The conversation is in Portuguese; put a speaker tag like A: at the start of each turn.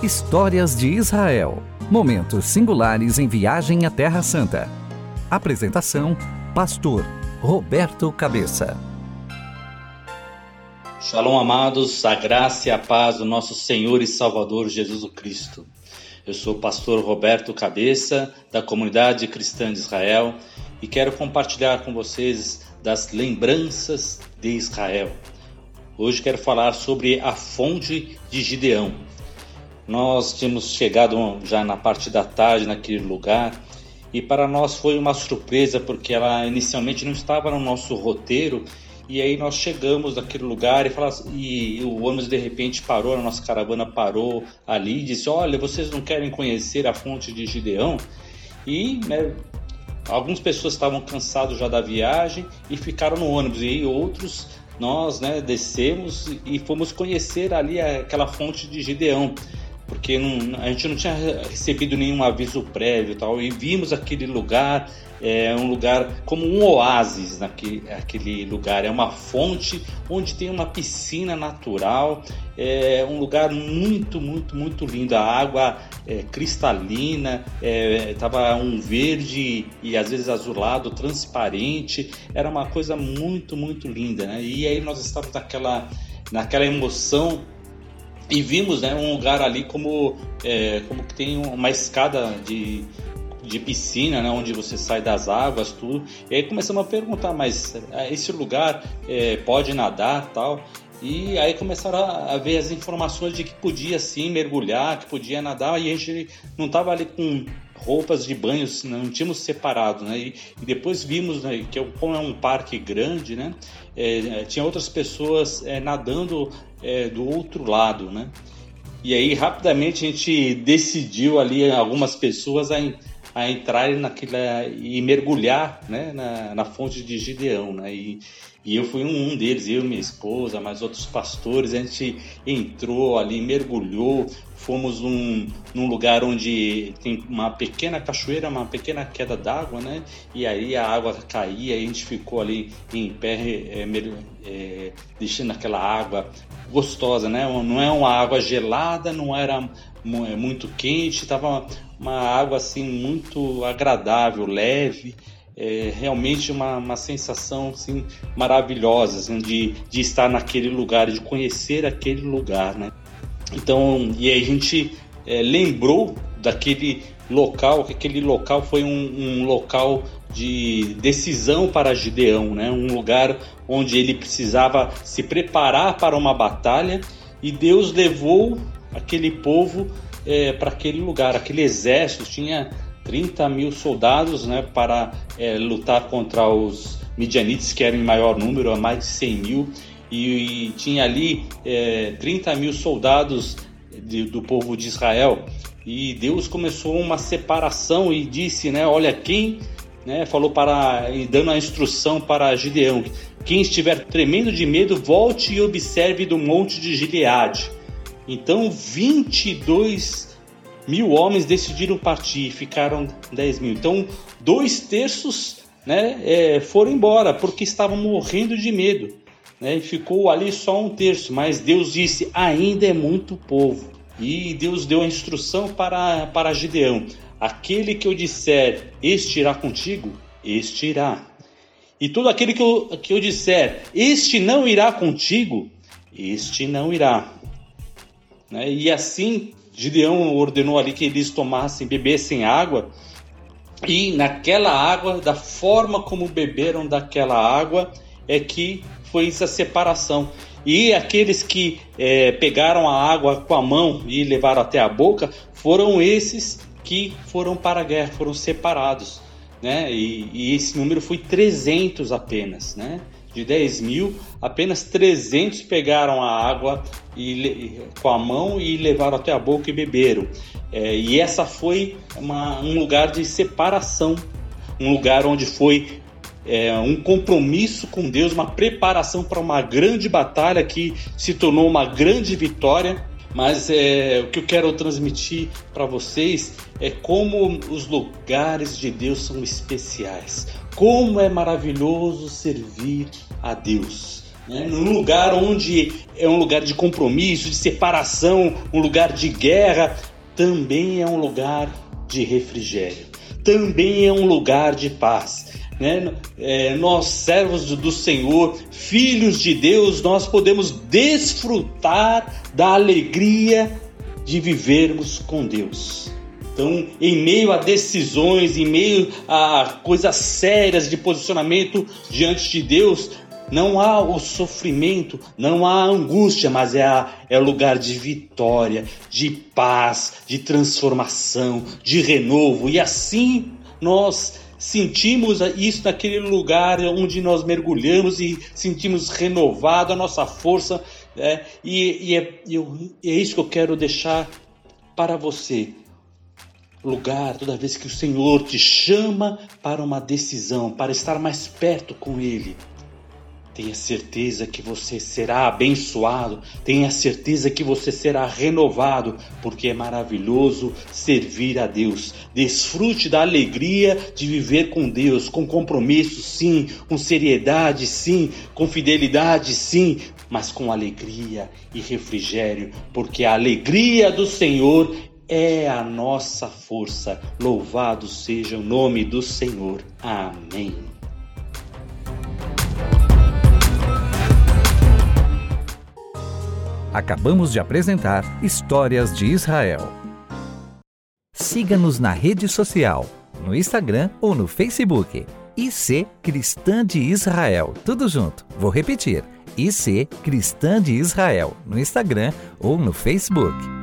A: Histórias de Israel. Momentos singulares em viagem à Terra Santa. Apresentação: Pastor Roberto Cabeça.
B: Shalom, amados, a graça e a paz do nosso Senhor e Salvador Jesus Cristo. Eu sou o pastor Roberto Cabeça, da comunidade cristã de Israel, e quero compartilhar com vocês das lembranças de Israel. Hoje quero falar sobre a fonte de Gideão. Nós tínhamos chegado já na parte da tarde naquele lugar e para nós foi uma surpresa porque ela inicialmente não estava no nosso roteiro e aí nós chegamos naquele lugar e, e o ônibus de repente parou, a nossa caravana parou ali e disse: Olha, vocês não querem conhecer a fonte de Gideão? E né, algumas pessoas estavam cansados já da viagem e ficaram no ônibus, e outros nós né, descemos e fomos conhecer ali aquela fonte de Gideão porque não, a gente não tinha recebido nenhum aviso prévio e tal, e vimos aquele lugar, é um lugar como um oásis naquele aquele lugar, é uma fonte onde tem uma piscina natural, é um lugar muito, muito, muito lindo, a água é, cristalina, estava é, um verde e às vezes azulado, transparente, era uma coisa muito, muito linda, né? E aí nós estávamos naquela, naquela emoção e vimos né, um lugar ali como, é, como que tem uma escada de, de piscina, né, onde você sai das águas, tudo. E aí começamos a perguntar, mas é, esse lugar é, pode nadar tal? E aí começaram a ver as informações de que podia sim mergulhar, que podia nadar, e a gente não estava ali com roupas de banho, não tínhamos separado, né? E, depois vimos né, que como é um parque grande, né? É, tinha outras pessoas é, nadando é, do outro lado, né? E aí rapidamente a gente decidiu ali algumas pessoas a, a entrarem naquela e mergulhar, né? Na, na fonte de Gideão, né? E, e eu fui um, um deles, eu minha esposa, mais outros pastores, a gente entrou ali, mergulhou, fomos num, num lugar onde tem uma pequena cachoeira, uma pequena queda d'água, né? E aí a água caía, a gente ficou ali em pé, é, é, deixando aquela água gostosa, né? Não é uma água gelada, não era muito quente, estava uma água assim muito agradável, leve. É realmente uma, uma sensação assim, maravilhosa assim, de, de estar naquele lugar, de conhecer aquele lugar, né? Então, e aí a gente é, lembrou daquele local, que aquele local foi um, um, local de decisão para Gideão, né? um lugar onde ele precisava se preparar para uma batalha e Deus levou aquele povo é, para aquele lugar, aquele exército tinha 30 mil soldados né, para é, lutar contra os midianites, que eram em maior número, a mais de 100 mil, e, e tinha ali é, 30 mil soldados de, do povo de Israel. E Deus começou uma separação e disse, né, olha quem, né, falou para e dando a instrução para Gideão, quem estiver tremendo de medo, volte e observe do monte de Gileade. Então 22 mil homens decidiram partir, ficaram 10 mil. Então dois terços né, é, foram embora porque estavam morrendo de medo né, e ficou ali só um terço, mas Deus disse: ainda é muito povo. E Deus deu a instrução para, para Gideão: aquele que eu disser, este irá contigo, este irá. E todo aquele que eu, que eu disser, este não irá contigo, este não irá. Né? E assim Gideão ordenou ali que eles tomassem, bebessem água, e naquela água, da forma como beberam daquela água, é que foi essa separação. E aqueles que é, pegaram a água com a mão e levaram até a boca foram esses que foram para a guerra, foram separados. Né? E, e esse número foi 300 apenas. Né? De 10 mil, apenas 300 pegaram a água e, com a mão e levaram até a boca e beberam. É, e essa foi uma, um lugar de separação, um lugar onde foi é, um compromisso com Deus, uma preparação para uma grande batalha que se tornou uma grande vitória. Mas é, o que eu quero transmitir para vocês é como os lugares de Deus são especiais. Como é maravilhoso servir a Deus. né? num lugar onde é um lugar de compromisso, de separação, um lugar de guerra, também é um lugar de refrigério, também é um lugar de paz. Né? É, nós, servos do Senhor, filhos de Deus, nós podemos desfrutar da alegria de vivermos com Deus. Então, em meio a decisões, em meio a coisas sérias de posicionamento diante de Deus, não há o sofrimento, não há angústia, mas é, a, é lugar de vitória, de paz, de transformação, de renovo. E assim nós sentimos isso naquele lugar onde nós mergulhamos e sentimos renovado a nossa força. É, e, e, é, e é isso que eu quero deixar para você. Lugar, toda vez que o Senhor te chama para uma decisão, para estar mais perto com Ele, Tenha certeza que você será abençoado, tenha certeza que você será renovado, porque é maravilhoso servir a Deus. Desfrute da alegria de viver com Deus, com compromisso, sim, com seriedade, sim, com fidelidade, sim, mas com alegria e refrigério, porque a alegria do Senhor é a nossa força. Louvado seja o nome do Senhor. Amém.
A: Acabamos de apresentar Histórias de Israel. Siga-nos na rede social, no Instagram ou no Facebook. IC Cristã de Israel. Tudo junto. Vou repetir. IC Cristã de Israel no Instagram ou no Facebook.